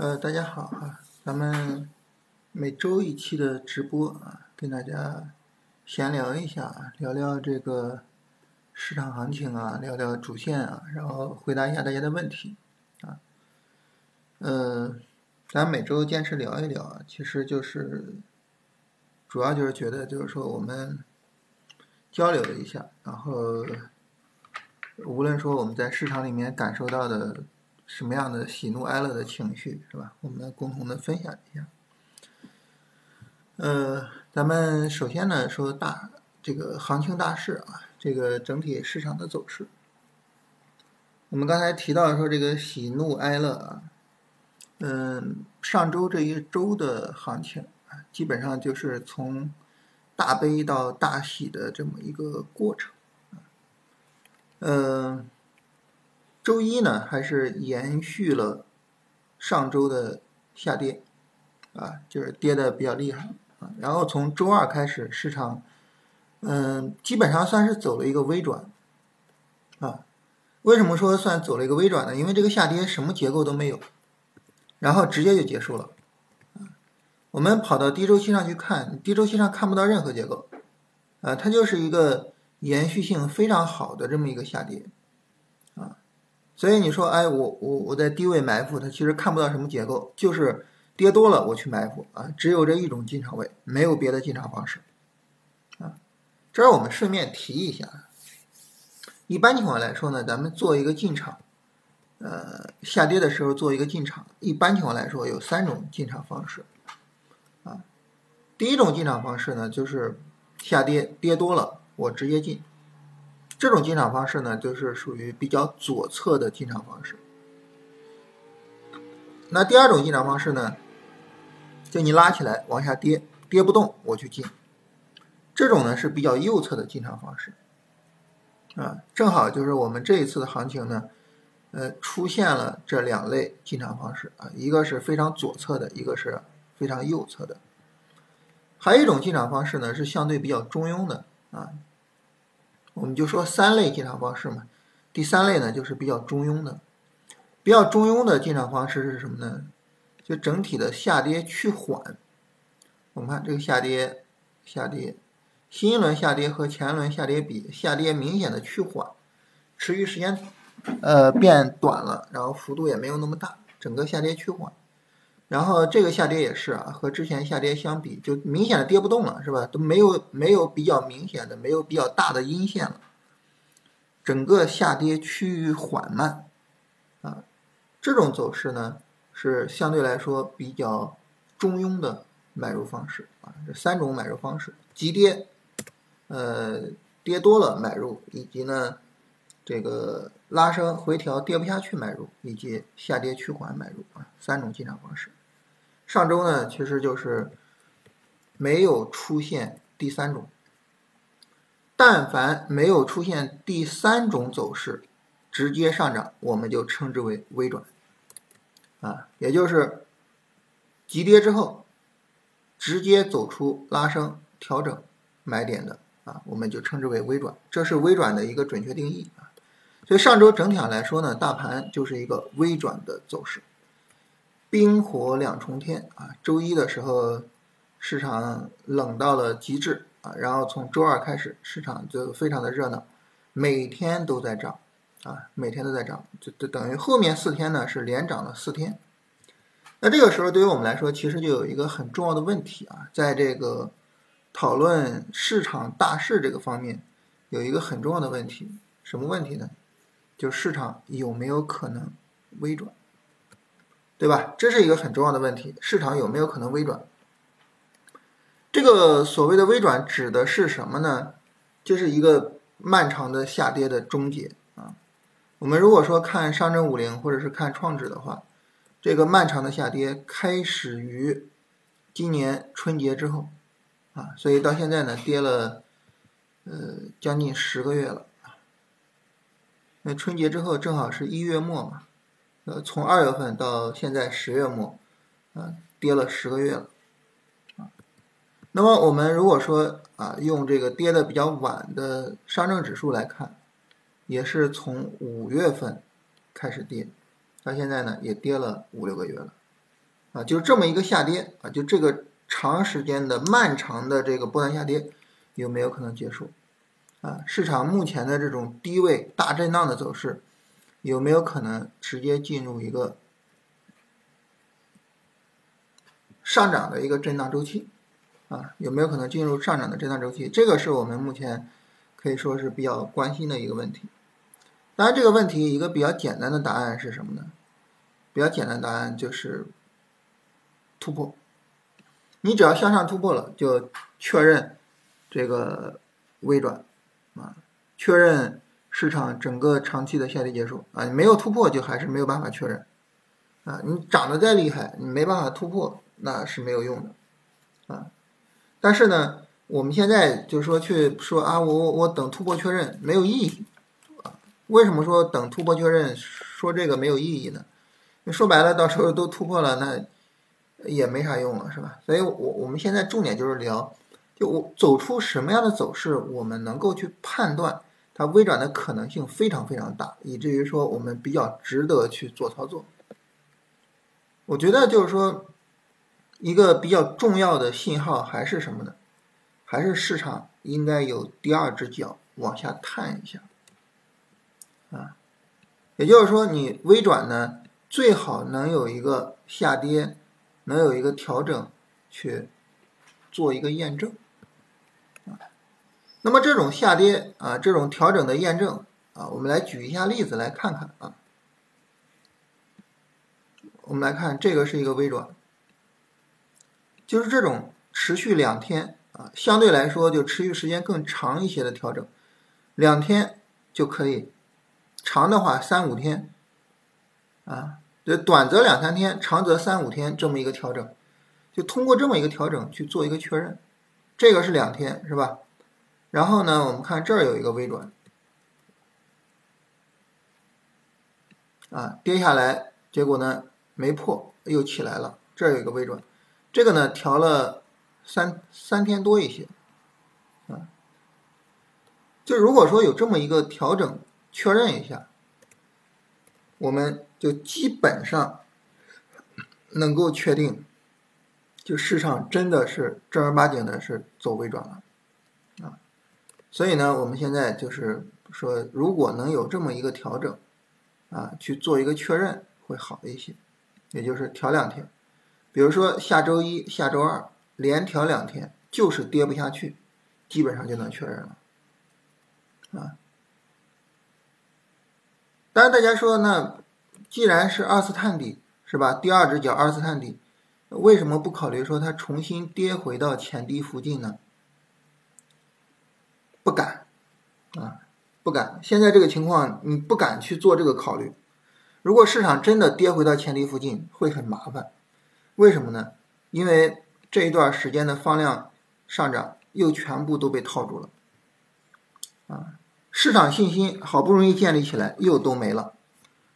呃，大家好哈，咱们每周一期的直播啊，跟大家闲聊一下，聊聊这个市场行情啊，聊聊主线啊，然后回答一下大家的问题啊。呃，咱每周坚持聊一聊啊，其实就是主要就是觉得就是说我们交流一下，然后无论说我们在市场里面感受到的。什么样的喜怒哀乐的情绪是吧？我们共同的分享一下。呃，咱们首先呢说大这个行情大势啊，这个整体市场的走势。我们刚才提到说这个喜怒哀乐啊，嗯，上周这一周的行情啊，基本上就是从大悲到大喜的这么一个过程嗯。周一呢，还是延续了上周的下跌，啊，就是跌的比较厉害啊。然后从周二开始，市场嗯，基本上算是走了一个微转，啊，为什么说算走了一个微转呢？因为这个下跌什么结构都没有，然后直接就结束了。我们跑到低周期上去看，低周期上看不到任何结构，啊，它就是一个延续性非常好的这么一个下跌。所以你说，哎，我我我在低位埋伏，它其实看不到什么结构，就是跌多了我去埋伏啊，只有这一种进场位，没有别的进场方式啊。这儿我们顺便提一下，一般情况来说呢，咱们做一个进场，呃，下跌的时候做一个进场，一般情况来说有三种进场方式啊。第一种进场方式呢，就是下跌跌多了，我直接进。这种进场方式呢，就是属于比较左侧的进场方式。那第二种进场方式呢，就你拉起来往下跌，跌不动我去进，这种呢是比较右侧的进场方式。啊，正好就是我们这一次的行情呢，呃，出现了这两类进场方式啊，一个是非常左侧的，一个是非常右侧的。还有一种进场方式呢，是相对比较中庸的啊。我们就说三类进场方式嘛，第三类呢就是比较中庸的，比较中庸的进场方式是什么呢？就整体的下跌趋缓。我们看这个下跌，下跌，新一轮下跌和前一轮下跌比，下跌明显的趋缓，持续时间呃变短了，然后幅度也没有那么大，整个下跌趋缓。然后这个下跌也是啊，和之前下跌相比，就明显的跌不动了，是吧？都没有没有比较明显的，没有比较大的阴线了，整个下跌趋于缓慢，啊，这种走势呢是相对来说比较中庸的买入方式啊。这三种买入方式：急跌，呃，跌多了买入，以及呢这个拉升回调跌不下去买入，以及下跌趋缓买入啊，三种进场方式。上周呢，其实就是没有出现第三种。但凡没有出现第三种走势，直接上涨，我们就称之为微转，啊，也就是急跌之后，直接走出拉升调整买点的啊，我们就称之为微转，这是微转的一个准确定义啊。所以上周整体上来说呢，大盘就是一个微转的走势。冰火两重天啊！周一的时候，市场冷到了极致啊，然后从周二开始，市场就非常的热闹，每天都在涨啊，每天都在涨，就就等于后面四天呢是连涨了四天。那这个时候对于我们来说，其实就有一个很重要的问题啊，在这个讨论市场大势这个方面，有一个很重要的问题，什么问题呢？就市场有没有可能微转？对吧？这是一个很重要的问题，市场有没有可能微转？这个所谓的微转指的是什么呢？就是一个漫长的下跌的终结啊。我们如果说看上证五零或者是看创指的话，这个漫长的下跌开始于今年春节之后啊，所以到现在呢跌了呃将近十个月了啊。那春节之后正好是一月末嘛。呃，从二月份到现在十月末，啊，跌了十个月了，啊，那么我们如果说啊，用这个跌的比较晚的上证指数来看，也是从五月份开始跌，到现在呢也跌了五六个月了，啊，就这么一个下跌啊，就这个长时间的漫长的这个波段下跌有没有可能结束？啊，市场目前的这种低位大震荡的走势有没有可能直接进入一个上涨的一个震荡周期？啊，有没有可能进入上涨的震荡周期？这个是我们目前可以说是比较关心的一个问题。当然，这个问题一个比较简单的答案是什么呢？比较简单的答案就是突破。你只要向上突破了，就确认这个微转啊，确认市场整个长期的下跌结束啊。你没有突破，就还是没有办法确认啊。你涨得再厉害，你没办法突破，那是没有用的啊。但是呢，我们现在就是说去说啊，我我我等突破确认没有意义啊？为什么说等突破确认说这个没有意义呢？说白了，到时候都突破了，那也没啥用了，是吧？所以，我我们现在重点就是聊，就我走出什么样的走势，我们能够去判断它微转的可能性非常非常大，以至于说我们比较值得去做操作。我觉得就是说。一个比较重要的信号还是什么呢？还是市场应该有第二只脚往下探一下，啊，也就是说，你微转呢，最好能有一个下跌，能有一个调整，去做一个验证，那么这种下跌啊，这种调整的验证啊，我们来举一下例子来看看啊，我们来看这个是一个微转。就是这种持续两天啊，相对来说就持续时间更长一些的调整，两天就可以，长的话三五天，啊，就短则两三天，长则三五天这么一个调整，就通过这么一个调整去做一个确认，这个是两天是吧？然后呢，我们看这儿有一个微转，啊，跌下来，结果呢没破，又起来了，这儿有一个微转。这个呢调了三三天多一些，啊，就如果说有这么一个调整，确认一下，我们就基本上能够确定，就市场真的是正儿八经的是走微转了，所以呢，我们现在就是说，如果能有这么一个调整，啊，去做一个确认会好一些，也就是调两天。比如说下周一下周二连调两天，就是跌不下去，基本上就能确认了，啊。当然大家说，那既然是二次探底，是吧？第二只脚二次探底，为什么不考虑说它重新跌回到前低附近呢？不敢，啊，不敢。现在这个情况，你不敢去做这个考虑。如果市场真的跌回到前低附近，会很麻烦。为什么呢？因为这一段时间的放量上涨又全部都被套住了，啊，市场信心好不容易建立起来又都没了，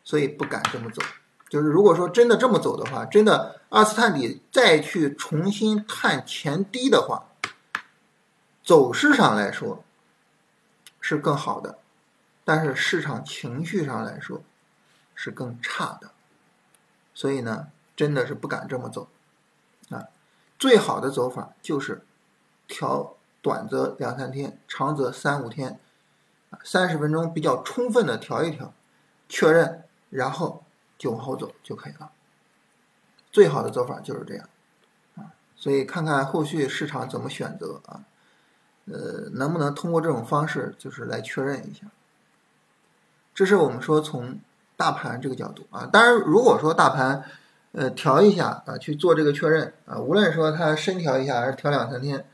所以不敢这么走。就是如果说真的这么走的话，真的二次探底再去重新探前低的话，走势上来说是更好的，但是市场情绪上来说是更差的，所以呢。真的是不敢这么走，啊，最好的走法就是调短则两三天，长则三五天，三十分钟比较充分的调一调，确认，然后就往后走就可以了。最好的走法就是这样，啊，所以看看后续市场怎么选择啊，呃，能不能通过这种方式就是来确认一下。这是我们说从大盘这个角度啊，当然如果说大盘。呃，调一下啊，去做这个确认啊。无论说它深调一下还是调两三天，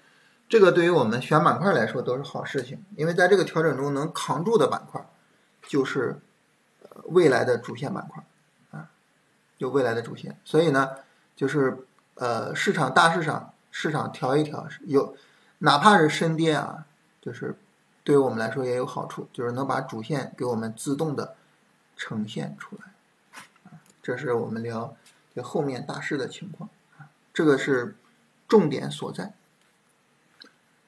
这个对于我们选板块来说都是好事情，因为在这个调整中能扛住的板块，就是未来的主线板块啊，就未来的主线。所以呢，就是呃，市场大市场市场调一调，有哪怕是深跌啊，就是对于我们来说也有好处，就是能把主线给我们自动的呈现出来。这是我们聊。就后面大势的情况，这个是重点所在。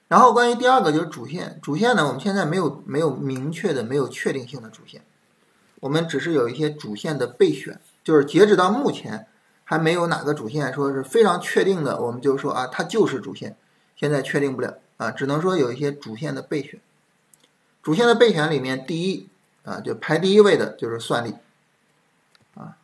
然后关于第二个就是主线，主线呢，我们现在没有没有明确的、没有确定性的主线，我们只是有一些主线的备选，就是截止到目前还没有哪个主线说是非常确定的，我们就说啊，它就是主线。现在确定不了啊，只能说有一些主线的备选。主线的备选里面，第一啊，就排第一位的就是算力啊。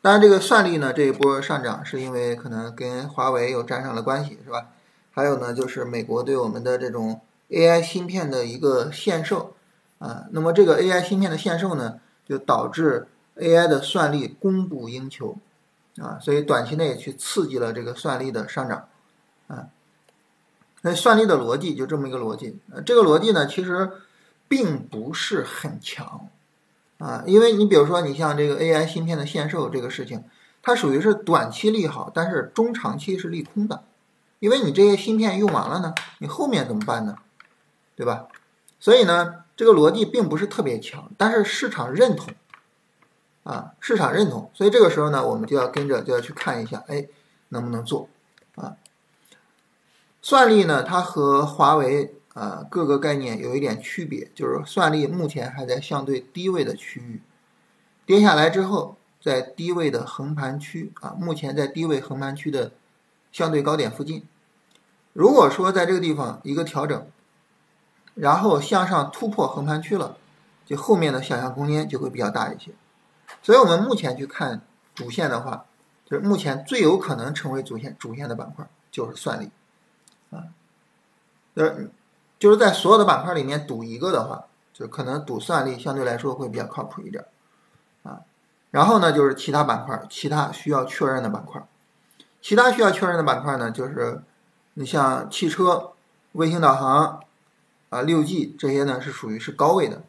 当然，这个算力呢，这一波上涨是因为可能跟华为又沾上了关系，是吧？还有呢，就是美国对我们的这种 AI 芯片的一个限售啊。那么这个 AI 芯片的限售呢，就导致 AI 的算力供不应求啊，所以短期内去刺激了这个算力的上涨。那算力的逻辑就这么一个逻辑，呃，这个逻辑呢，其实并不是很强啊，因为你比如说，你像这个 AI 芯片的限售这个事情，它属于是短期利好，但是中长期是利空的，因为你这些芯片用完了呢，你后面怎么办呢？对吧？所以呢，这个逻辑并不是特别强，但是市场认同啊，市场认同，所以这个时候呢，我们就要跟着就要去看一下，哎，能不能做啊？算力呢，它和华为啊各个概念有一点区别，就是算力目前还在相对低位的区域，跌下来之后，在低位的横盘区啊，目前在低位横盘区的相对高点附近。如果说在这个地方一个调整，然后向上突破横盘区了，就后面的想象空间就会比较大一些。所以我们目前去看主线的话，就是目前最有可能成为主线主线的板块就是算力。啊，就是就是在所有的板块里面赌一个的话，就可能赌算力相对来说会比较靠谱一点，啊，然后呢就是其他板块，其他需要确认的板块，其他需要确认的板块呢，就是你像汽车、卫星导航啊、六 G 这些呢是属于是高位的，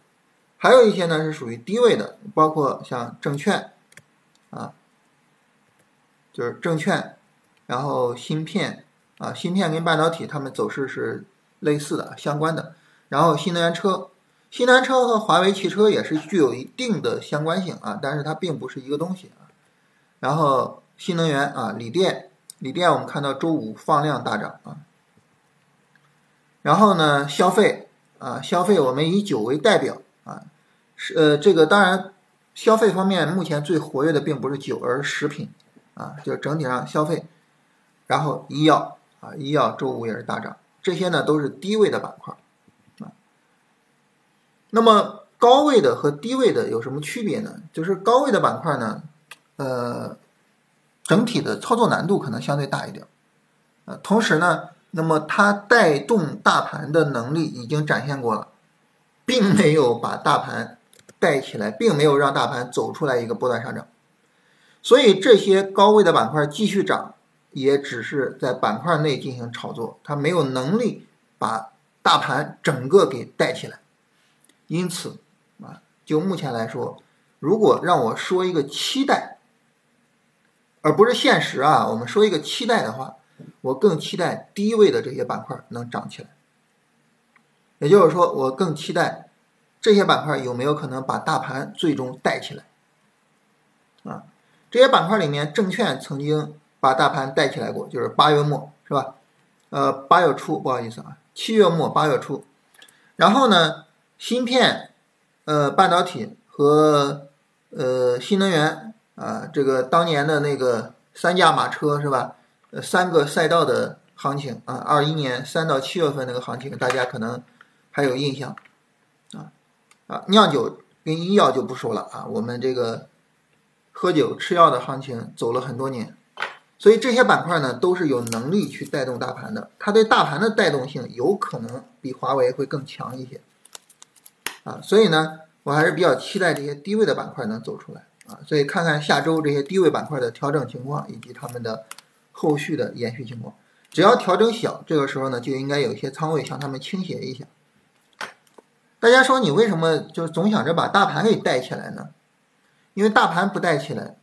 还有一些呢是属于低位的，包括像证券啊，就是证券，然后芯片。啊，芯片跟半导体它们走势是类似的、相关的。然后新能源车，新能源车和华为汽车也是具有一定的相关性啊，但是它并不是一个东西啊。然后新能源啊，锂电，锂电我们看到周五放量大涨啊。然后呢，消费啊，消费我们以酒为代表啊，是呃这个当然消费方面目前最活跃的并不是酒，而是食品啊，就整体上消费，然后医药。啊，医药周五也是大涨，这些呢都是低位的板块啊。那么高位的和低位的有什么区别呢？就是高位的板块呢，呃，整体的操作难度可能相对大一点，呃，同时呢，那么它带动大盘的能力已经展现过了，并没有把大盘带起来，并没有让大盘走出来一个波段上涨，所以这些高位的板块继续涨。也只是在板块内进行炒作，它没有能力把大盘整个给带起来。因此，啊，就目前来说，如果让我说一个期待，而不是现实啊，我们说一个期待的话，我更期待低位的这些板块能涨起来。也就是说，我更期待这些板块有没有可能把大盘最终带起来。啊，这些板块里面，证券曾经。把大盘带起来过，就是八月末，是吧？呃，八月初，不好意思啊，七月末八月初。然后呢，芯片、呃，半导体和呃新能源啊，这个当年的那个三驾马车是吧？呃，三个赛道的行情啊，二一年三到七月份那个行情，大家可能还有印象啊啊，酿酒跟医药就不说了啊，我们这个喝酒吃药的行情走了很多年。所以这些板块呢，都是有能力去带动大盘的，它对大盘的带动性有可能比华为会更强一些，啊，所以呢，我还是比较期待这些低位的板块能走出来，啊，所以看看下周这些低位板块的调整情况以及他们的后续的延续情况，只要调整小，这个时候呢，就应该有一些仓位向他们倾斜一下。大家说你为什么就总想着把大盘给带起来呢？因为大盘不带起来。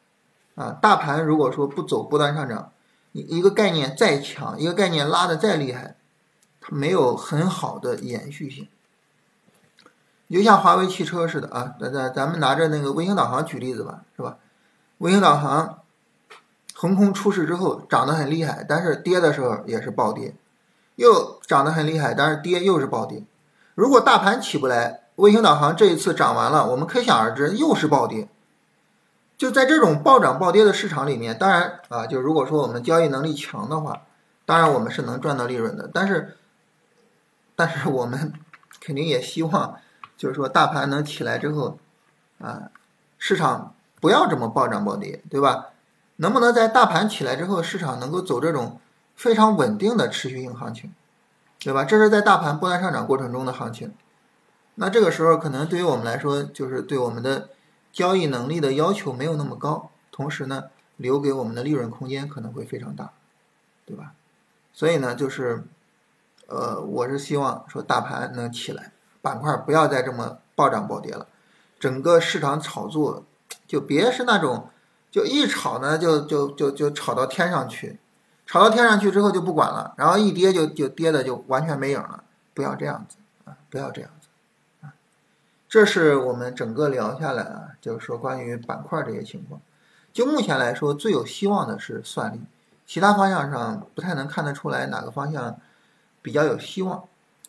啊，大盘如果说不走波段上涨，你一个概念再强，一个概念拉的再厉害，它没有很好的延续性。就像华为汽车似的啊，咱咱咱们拿着那个卫星导航举例子吧，是吧？卫星导航横空出世之后涨得很厉害，但是跌的时候也是暴跌，又涨得很厉害，但是跌又是暴跌。如果大盘起不来，卫星导航这一次涨完了，我们可想而知又是暴跌。就在这种暴涨暴跌的市场里面，当然啊，就如果说我们交易能力强的话，当然我们是能赚到利润的。但是，但是我们 肯定也希望，就是说大盘能起来之后，啊，市场不要这么暴涨暴跌，对吧？能不能在大盘起来之后，市场能够走这种非常稳定的持续性行情，对吧？这是在大盘波段上涨过程中的行情。那这个时候可能对于我们来说，就是对我们的交易能力的要求没有那么高，同时呢，留给我们的利润空间可能会非常大，对吧？所以呢，就是，呃，我是希望说大盘能起来，板块不要再这么暴涨暴跌了，整个市场炒作就别是那种就一炒呢就就就就炒到天上去，炒到天上去之后就不管了，然后一跌就就跌的就完全没影了，不要这样子啊，不要这样。这是我们整个聊下来啊，就是说关于板块这些情况。就目前来说，最有希望的是算力，其他方向上不太能看得出来哪个方向比较有希望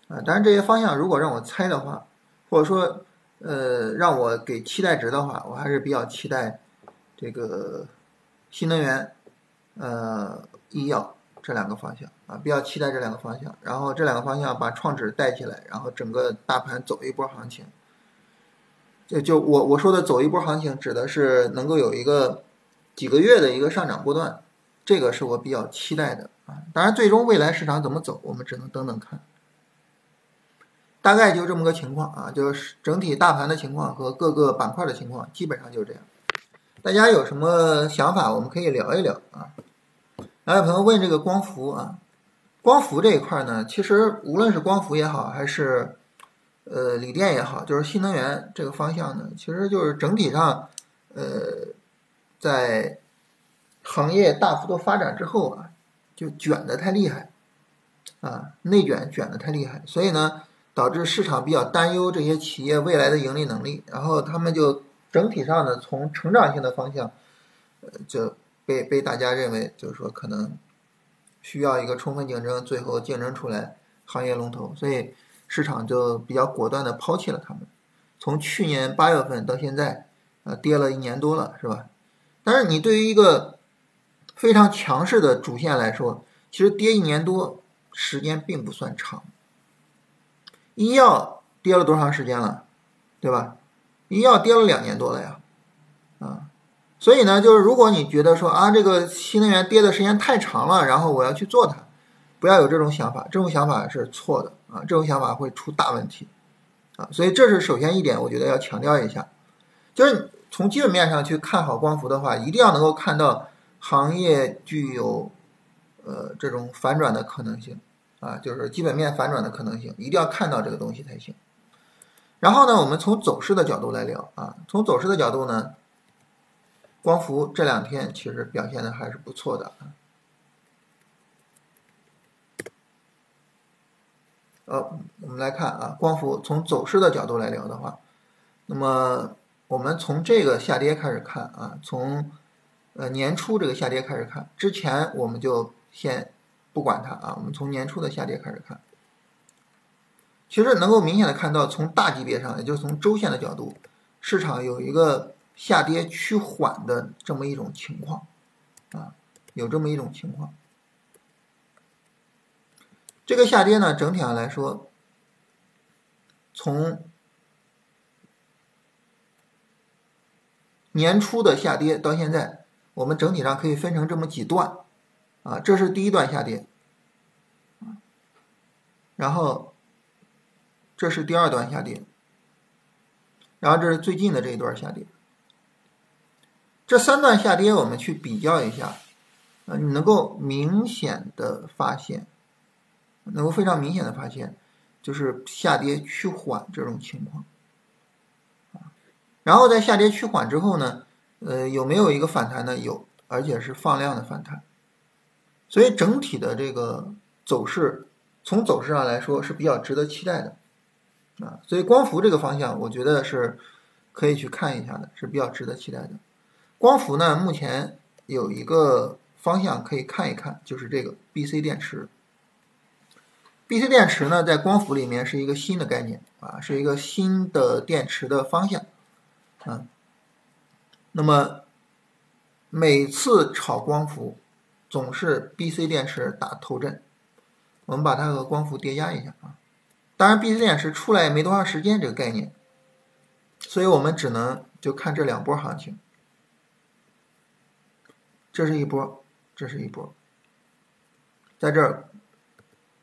啊。当然，这些方向如果让我猜的话，或者说呃让我给期待值的话，我还是比较期待这个新能源、呃医药这两个方向啊，比较期待这两个方向。然后这两个方向把创指带起来，然后整个大盘走一波行情。就就我我说的走一波行情，指的是能够有一个几个月的一个上涨波段，这个是我比较期待的啊。当然，最终未来市场怎么走，我们只能等等看。大概就这么个情况啊，就是整体大盘的情况和各个板块的情况，基本上就是这样。大家有什么想法，我们可以聊一聊啊。还有朋友问这个光伏啊，光伏这一块呢，其实无论是光伏也好，还是呃，锂电也好，就是新能源这个方向呢，其实就是整体上，呃，在行业大幅度发展之后啊，就卷的太厉害，啊，内卷卷的太厉害，所以呢，导致市场比较担忧这些企业未来的盈利能力，然后他们就整体上呢，从成长性的方向，呃，就被被大家认为就是说可能需要一个充分竞争，最后竞争出来行业龙头，所以。市场就比较果断的抛弃了他们，从去年八月份到现在，呃，跌了一年多了，是吧？但是你对于一个非常强势的主线来说，其实跌一年多时间并不算长。医药跌了多长时间了，对吧？医药跌了两年多了呀，啊，所以呢，就是如果你觉得说啊，这个新能源跌的时间太长了，然后我要去做它。不要有这种想法，这种想法是错的啊！这种想法会出大问题啊！所以这是首先一点，我觉得要强调一下，就是从基本面上去看好光伏的话，一定要能够看到行业具有呃这种反转的可能性啊，就是基本面反转的可能性，一定要看到这个东西才行。然后呢，我们从走势的角度来聊啊，从走势的角度呢，光伏这两天其实表现的还是不错的啊。呃，我们来看啊，光伏从走势的角度来聊的话，那么我们从这个下跌开始看啊，从呃年初这个下跌开始看，之前我们就先不管它啊，我们从年初的下跌开始看，其实能够明显的看到，从大级别上，也就是从周线的角度，市场有一个下跌趋缓的这么一种情况啊，有这么一种情况。这个下跌呢，整体上来说，从年初的下跌到现在，我们整体上可以分成这么几段，啊，这是第一段下跌，然后这是第二段下跌，然后这是最近的这一段下跌，这三段下跌我们去比较一下，啊，你能够明显的发现。能够非常明显的发现，就是下跌趋缓这种情况，啊，然后在下跌趋缓之后呢，呃，有没有一个反弹呢？有，而且是放量的反弹，所以整体的这个走势，从走势上来说是比较值得期待的，啊，所以光伏这个方向，我觉得是可以去看一下的，是比较值得期待的。光伏呢，目前有一个方向可以看一看，就是这个 B C 电池。B C 电池呢，在光伏里面是一个新的概念啊，是一个新的电池的方向啊。那么每次炒光伏总是 BC 电池打头阵。我们把它和光伏叠加一下啊。当然，BC 电池出来也没多长时间这个概念，所以我们只能就看这两波行情。这是一波，这是一波，在这儿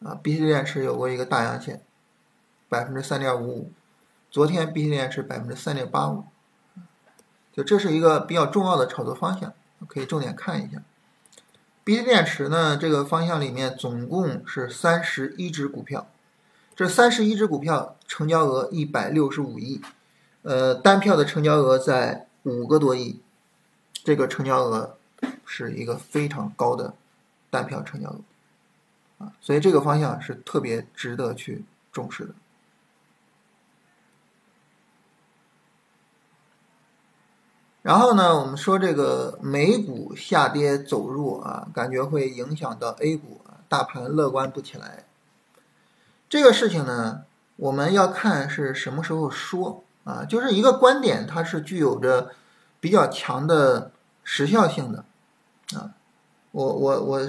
啊，BC 电池有过一个大阳线，百分之三点五五。昨天 BC 电池百分之三点八五，就这是一个比较重要的炒作方向，可以重点看一下。BC 电池呢，这个方向里面总共是三十一只股票，这三十一只股票成交额一百六十五亿，呃，单票的成交额在五个多亿，这个成交额是一个非常高的单票成交额所以这个方向是特别值得去重视的。然后呢，我们说这个美股下跌走弱啊，感觉会影响到 A 股，大盘乐观不起来。这个事情呢，我们要看是什么时候说啊，就是一个观点，它是具有着比较强的时效性的啊。我我我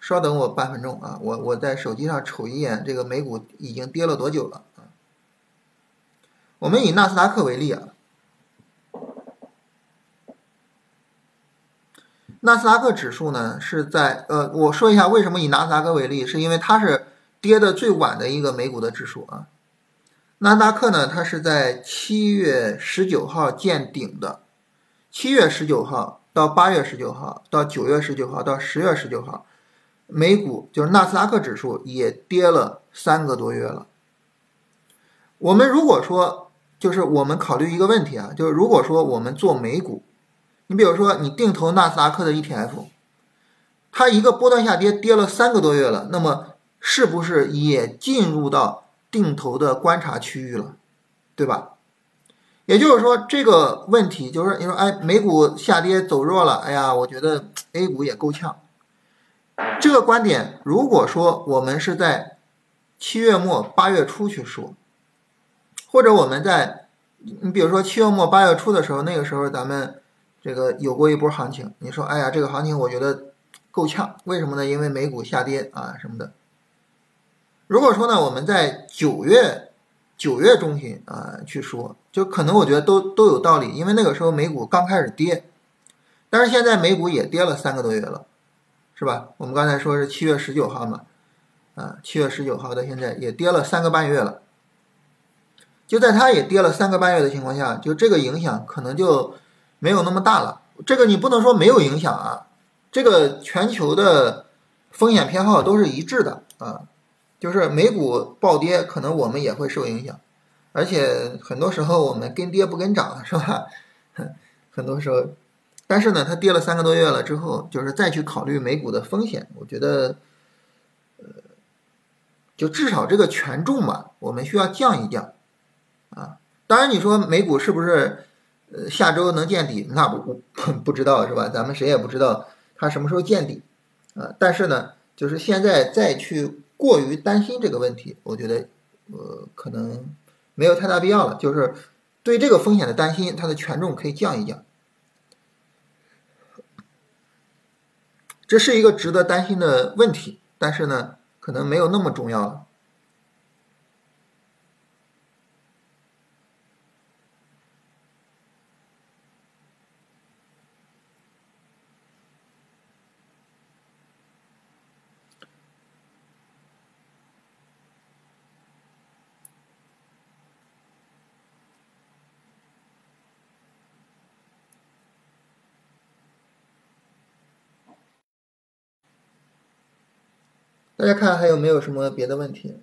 稍等我半分钟啊，我我在手机上瞅一眼这个美股已经跌了多久了啊？我们以纳斯达克为例啊。纳斯达克指数呢是在呃，我说一下为什么以纳斯达克为例，是因为它是跌的最晚的一个美股的指数啊。纳斯达克呢，它是在七月十九号见顶的，七月十九号到八月十九号到九月十九号到十月十九号，美股就是纳斯达克指数也跌了三个多月了。我们如果说就是我们考虑一个问题啊，就是如果说我们做美股。你比如说，你定投纳斯达克的 ETF，它一个波段下跌跌了三个多月了，那么是不是也进入到定投的观察区域了，对吧？也就是说，这个问题就是你说，哎，美股下跌走弱了，哎呀，我觉得 A 股也够呛。这个观点，如果说我们是在七月末八月初去说，或者我们在你比如说七月末八月初的时候，那个时候咱们。这个有过一波行情，你说，哎呀，这个行情我觉得够呛，为什么呢？因为美股下跌啊什么的。如果说呢，我们在九月九月中旬啊去说，就可能我觉得都都有道理，因为那个时候美股刚开始跌，但是现在美股也跌了三个多月了，是吧？我们刚才说是七月十九号嘛，啊，七月十九号到现在也跌了三个半月了，就在它也跌了三个半月的情况下，就这个影响可能就。没有那么大了，这个你不能说没有影响啊。这个全球的风险偏好都是一致的啊，就是美股暴跌，可能我们也会受影响，而且很多时候我们跟跌不跟涨，是吧？很多时候，但是呢，它跌了三个多月了之后，就是再去考虑美股的风险，我觉得，呃，就至少这个权重嘛，我们需要降一降啊。当然，你说美股是不是？呃，下周能见底，那不不不知道是吧？咱们谁也不知道它什么时候见底，啊，但是呢，就是现在再去过于担心这个问题，我觉得呃可能没有太大必要了。就是对这个风险的担心，它的权重可以降一降，这是一个值得担心的问题，但是呢，可能没有那么重要了。大家看还有没有什么别的问题？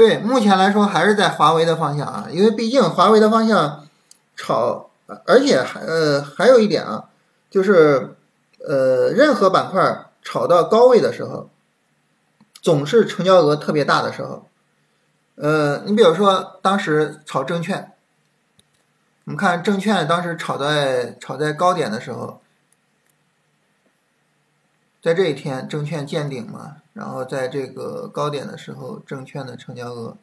对，目前来说还是在华为的方向啊，因为毕竟华为的方向炒，而且还呃还有一点啊，就是呃任何板块炒到高位的时候，总是成交额特别大的时候，呃，你比如说当时炒证券，我们看证券当时炒在炒在高点的时候，在这一天证券见顶嘛，然后在这个高点的时候，证券的成交额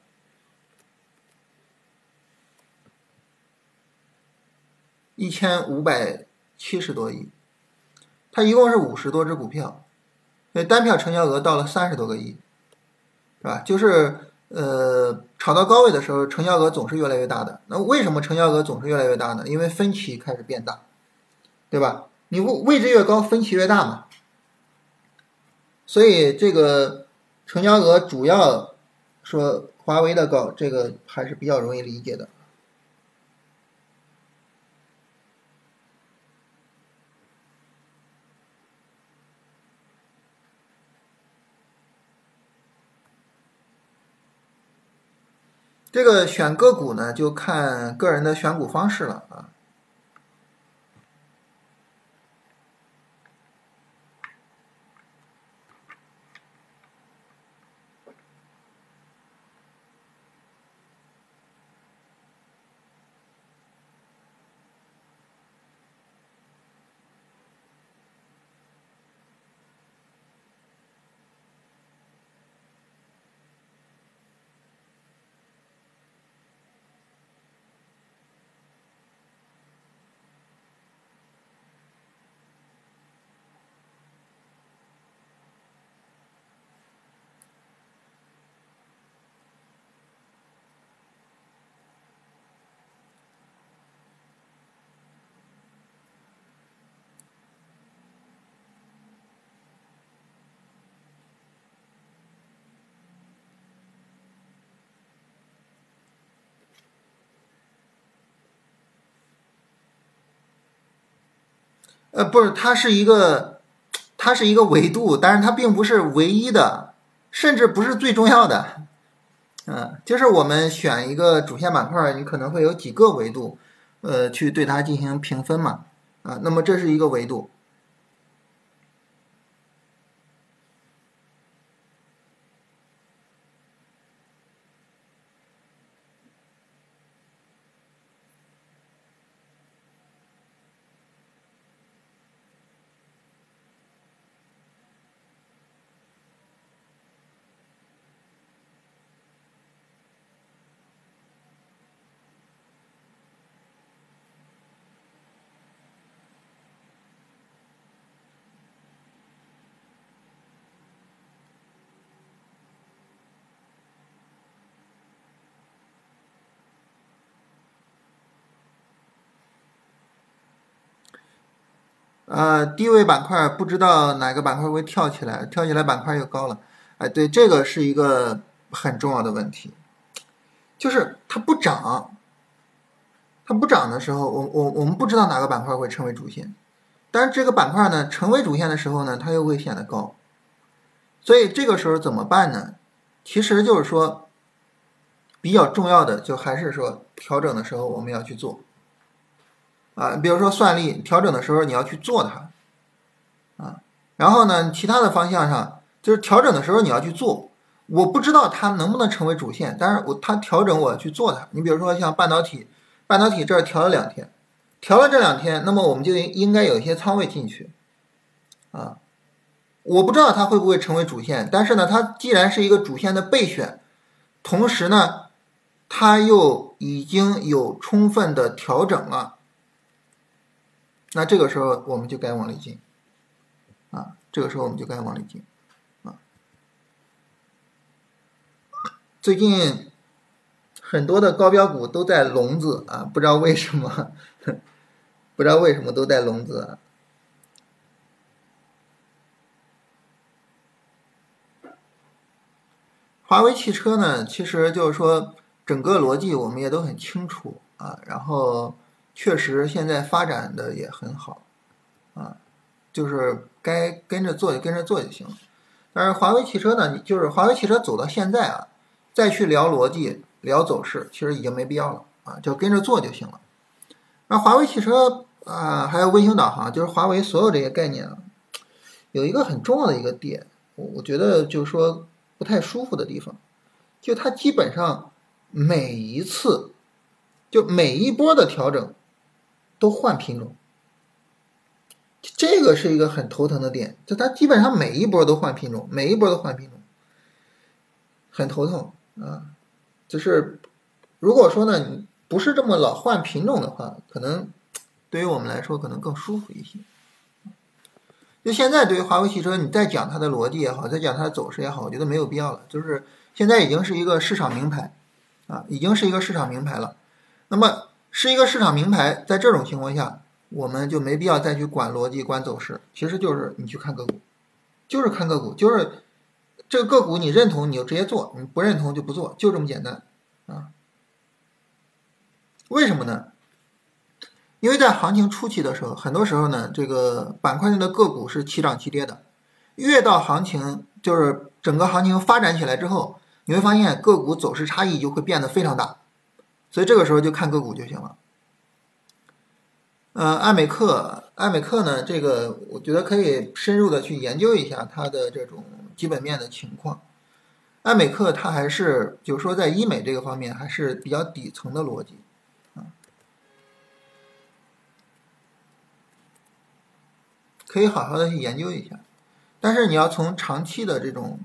一千五百七十多亿，它一共是五十多只股票。那单票成交额到了三十多个亿，是吧？就是呃，炒到高位的时候，成交额总是越来越大的。那为什么成交额总是越来越大呢？因为分歧开始变大，对吧？你位位置越高，分歧越大嘛。所以这个成交额主要说华为的高，这个还是比较容易理解的。这个选个股呢，就看个人的选股方式了啊。呃，不是，它是一个，它是一个维度，但是它并不是唯一的，甚至不是最重要的。嗯，就是我们选一个主线板块，你可能会有几个维度，呃，去对它进行评分嘛。啊，那么这是一个维度。呃，低位板块不知道哪个板块会跳起来，跳起来板块又高了。哎，对，这个是一个很重要的问题，就是它不涨，它不涨的时候，我我我们不知道哪个板块会成为主线，但是这个板块呢成为主线的时候呢，它又会显得高，所以这个时候怎么办呢？其实就是说，比较重要的就还是说调整的时候我们要去做。啊，比如说算力调整的时候，你要去做它，啊，然后呢，其他的方向上就是调整的时候你要去做。我不知道它能不能成为主线，但是我它调整我去做它。你比如说像半导体，半导体这儿调了两天，调了这两天，那么我们就应该有一些仓位进去，啊，我不知道它会不会成为主线，但是呢，它既然是一个主线的备选，同时呢，它又已经有充分的调整了。那这个时候我们就该往里进，啊，这个时候我们就该往里进，啊，最近很多的高标股都在笼子啊，不知道为什么，不知道为什么都在笼子。华为汽车呢，其实就是说整个逻辑我们也都很清楚啊，然后。确实，现在发展的也很好，啊，就是该跟着做就跟着做就行了。但是华为汽车呢，你就是华为汽车走到现在啊，再去聊逻辑、聊走势，其实已经没必要了啊，就跟着做就行了。那华为汽车啊，还有卫星导航，就是华为所有这些概念啊，有一个很重要的一个点，我我觉得就是说，不太舒服的地方，就它基本上每一次，就每一波的调整都换品种，这个是一个很头疼的点，就它基本上每一波都换品种，每一波都换品种，很头疼啊。就是如果说呢，你不是这么老换品种的话，可能对于我们来说可能更舒服一些。就现在对于华为汽车，你再讲它的逻辑也好，再讲它的走势也好，我觉得没有必要了。就是现在已经是一个市场名牌，啊，已经是一个市场名牌了。那么是一个市场名牌，在这种情况下，我们就没必要再去管逻辑、管走势。其实就是你去看个股，就是看个股，就是这个个股你认同你就直接做，你不认同就不做，就这么简单啊。为什么呢？因为在行情初期的时候，很多时候呢，这个板块内的个股是齐涨齐跌的。越到行情就是整个行情发展起来之后，你会发现个股走势差异就会变得非常大。所以这个时候就看个股就行了。呃，爱美克，爱美克呢，这个我觉得可以深入的去研究一下它的这种基本面的情况。爱美克它还是就是说在医美这个方面还是比较底层的逻辑。可以好好的去研究一下，但是你要从长期的这种，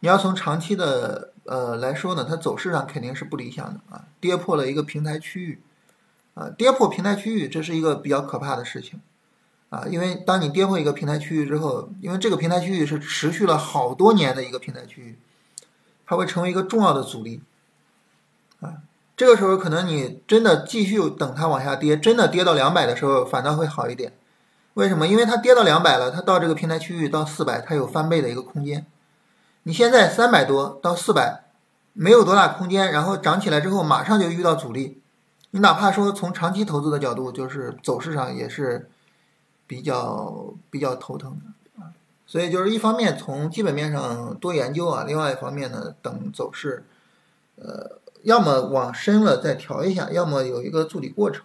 你要从长期的呃来说呢，它走势上肯定是不理想的啊，跌破了一个平台区域，啊，跌破平台区域，这是一个比较可怕的事情，啊，因为当你跌破一个平台区域之后，因为这个平台区域是持续了好多年的一个平台区域，它会成为一个重要的阻力，啊。这个时候可能你真的继续等它往下跌，真的跌到两百的时候，反倒会好一点。为什么？因为它跌到两百了，它到这个平台区域到四百，它有翻倍的一个空间。你现在三百多到四百，没有多大空间，然后涨起来之后马上就遇到阻力。你哪怕说从长期投资的角度，就是走势上也是比较比较头疼的。所以就是一方面从基本面上多研究啊，另外一方面呢，等走势，呃。要么往深了再调一下，要么有一个筑底过程。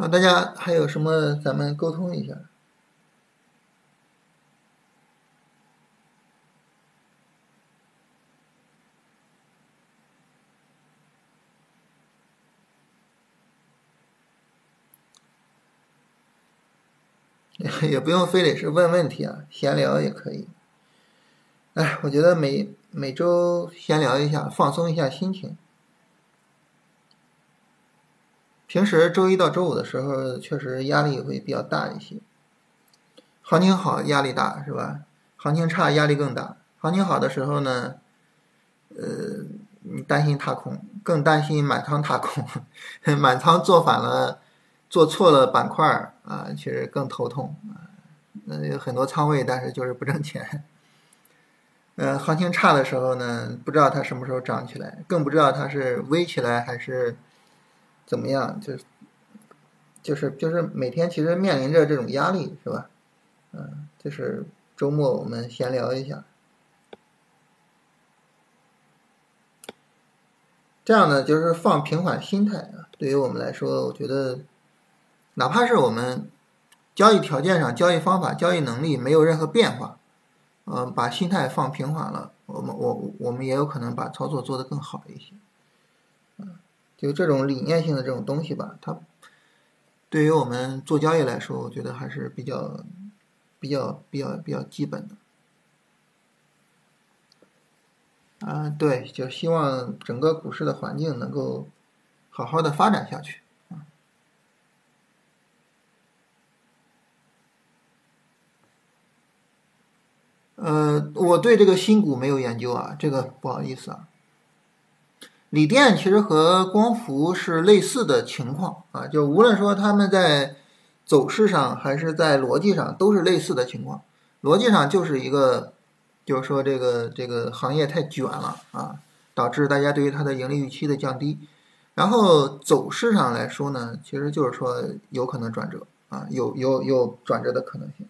啊，大家还有什么？咱们沟通一下。也不用非得是问问题啊，闲聊也可以。哎，我觉得每每周闲聊一下，放松一下心情。平时周一到周五的时候，确实压力会比较大一些。行情好压力大是吧？行情差压力更大。行情好的时候呢，呃，你担心踏空，更担心满仓踏空，满仓做反了，做错了板块啊，其实更头痛啊。那有很多仓位，但是就是不挣钱。呃，行情差的时候呢，不知道它什么时候涨起来，更不知道它是微起来还是。怎么样？就是，就是就是每天其实面临着这种压力，是吧？嗯，就是周末我们闲聊一下，这样呢，就是放平缓心态啊。对于我们来说，我觉得，哪怕是我们交易条件上、交易方法、交易能力没有任何变化，嗯，把心态放平缓了，我们我我们也有可能把操作做得更好一些。就这种理念性的这种东西吧，它对于我们做交易来说，我觉得还是比较、比较、比较、比较基本的。啊，对，就希望整个股市的环境能够好好的发展下去啊。呃，我对这个新股没有研究啊，这个不好意思啊。锂电其实和光伏是类似的情况啊，就无论说他们在走势上还是在逻辑上都是类似的情况。逻辑上就是一个。就是说，这个这个行业太卷了啊，导致大家对于它的盈利预期的降低。然后走势上来说呢，其实就是说有可能转折啊，有有有转折的可能性。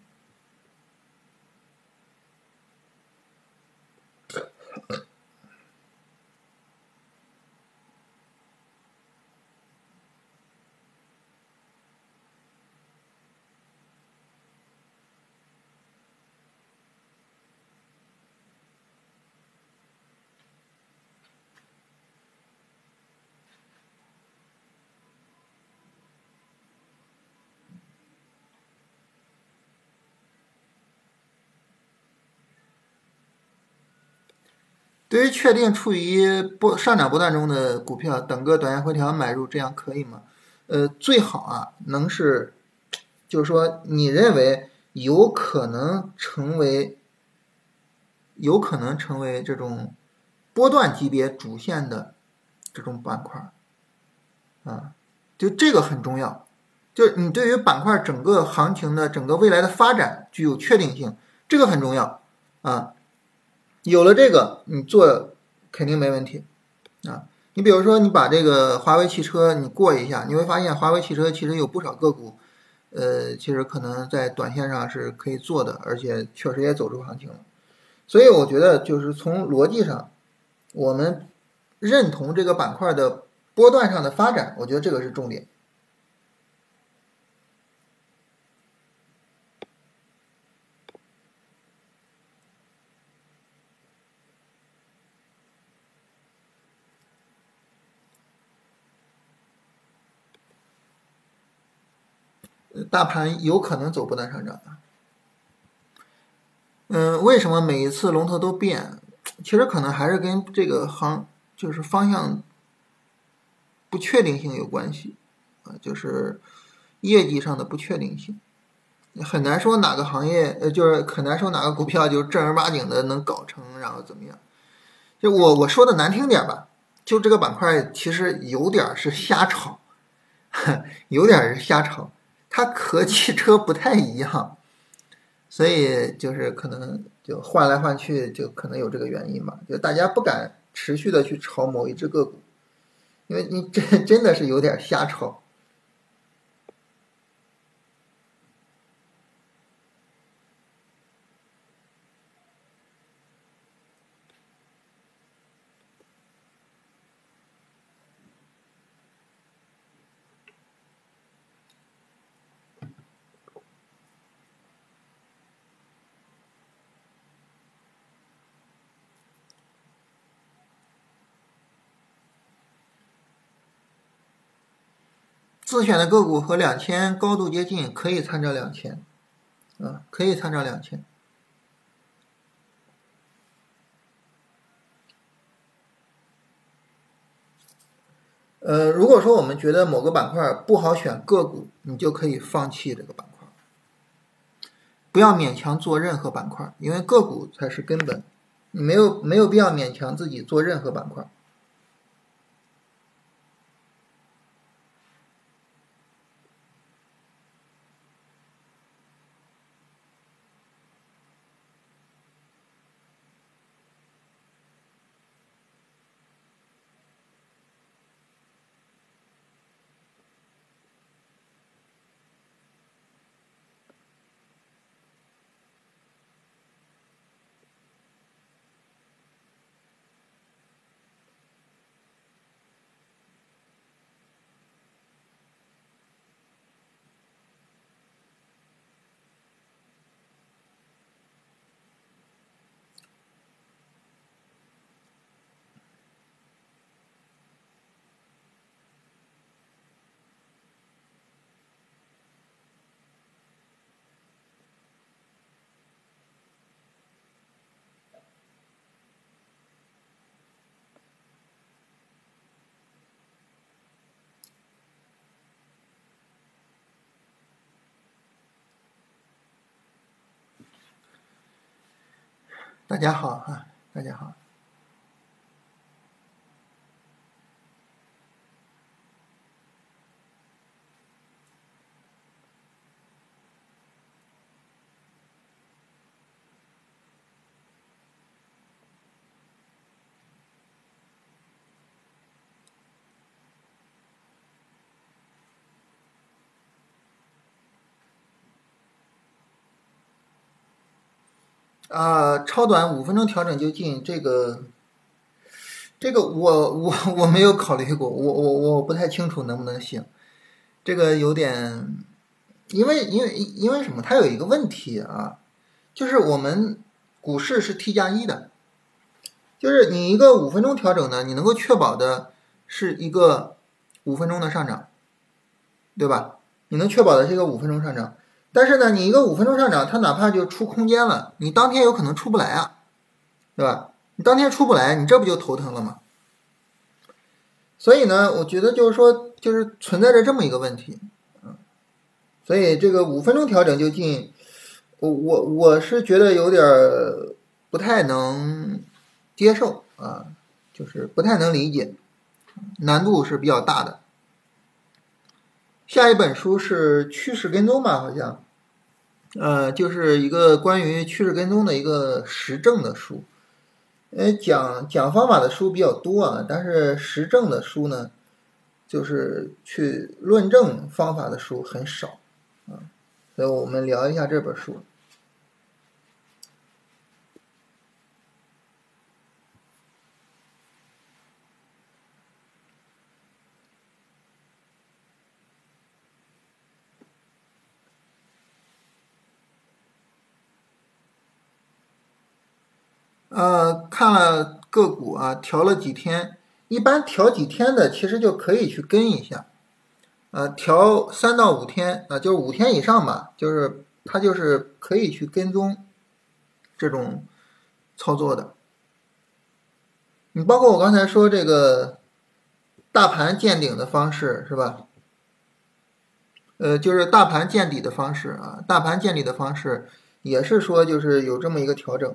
对于确定处于波上涨波段中的股票，等个短线回调买入，这样可以吗？呃，最好啊，能是，就是说你认为有可能成为，有可能成为这种波段级别主线的这种板块，啊，就这个很重要，就是你对于板块整个行情的整个未来的发展具有确定性，这个很重要啊。有了这个，你做肯定没问题啊！你比如说，你把这个华为汽车你过一下，你会发现华为汽车其实有不少个股，呃，其实可能在短线上是可以做的，而且确实也走出行情了。所以我觉得，就是从逻辑上，我们认同这个板块的波段上的发展，我觉得这个是重点。大盘有可能走不断上涨的，嗯，为什么每一次龙头都变？其实可能还是跟这个行就是方向不确定性有关系啊，就是业绩上的不确定性，很难说哪个行业呃，就是很难说哪个股票就正儿八经的能搞成，然后怎么样？就我我说的难听点吧，就这个板块其实有点是瞎炒，有点是瞎炒。它和汽车不太一样，所以就是可能就换来换去，就可能有这个原因吧。就大家不敢持续的去炒某一只个股，因为你真真的是有点瞎炒。自选的个股和两千高度接近，可以参照两千，啊，可以参照两千。呃，如果说我们觉得某个板块不好选个股，你就可以放弃这个板块，不要勉强做任何板块，因为个股才是根本，你没有没有必要勉强自己做任何板块。大家好啊，大家好。啊，超短五分钟调整就进这个，这个我我我没有考虑过，我我我不太清楚能不能行，这个有点，因为因为因为什么？它有一个问题啊，就是我们股市是 T 加一的，就是你一个五分钟调整呢，你能够确保的是一个五分钟的上涨，对吧？你能确保的是一个五分钟上涨。但是呢，你一个五分钟上涨，它哪怕就出空间了，你当天有可能出不来啊，对吧？你当天出不来，你这不就头疼了吗？所以呢，我觉得就是说，就是存在着这么一个问题，嗯，所以这个五分钟调整就进，我我我是觉得有点不太能接受啊，就是不太能理解，难度是比较大的。下一本书是趋势跟踪吧，好像，呃，就是一个关于趋势跟踪的一个实证的书。呃，讲讲方法的书比较多啊，但是实证的书呢，就是去论证方法的书很少啊。所以我们聊一下这本书。呃，看个股啊，调了几天，一般调几天的其实就可以去跟一下，呃，调三到五天啊，就是五天以上吧，就是它就是可以去跟踪这种操作的。你包括我刚才说这个大盘见顶的方式是吧？呃，就是大盘见底的方式啊，大盘见底的方式也是说就是有这么一个调整。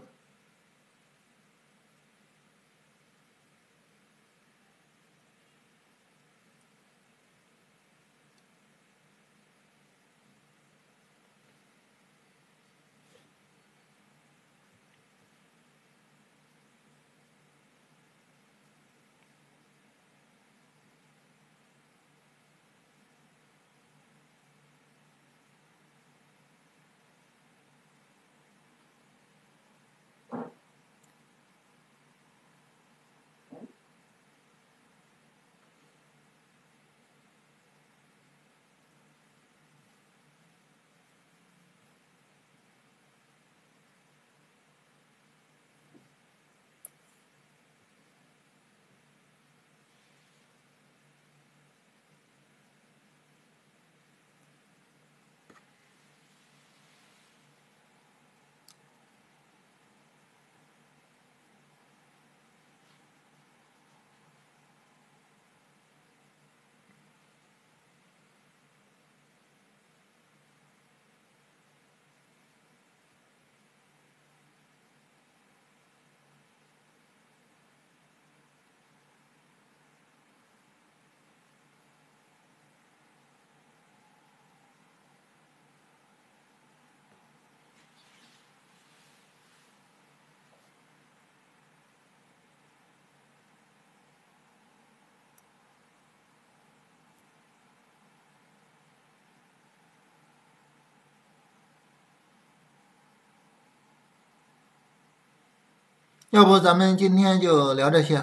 要不咱们今天就聊这些。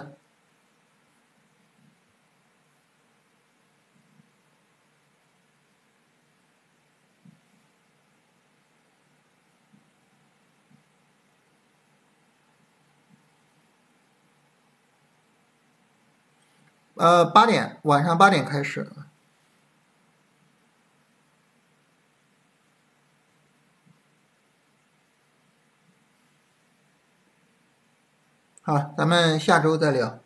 呃，八点，晚上八点开始。好，咱们下周再聊。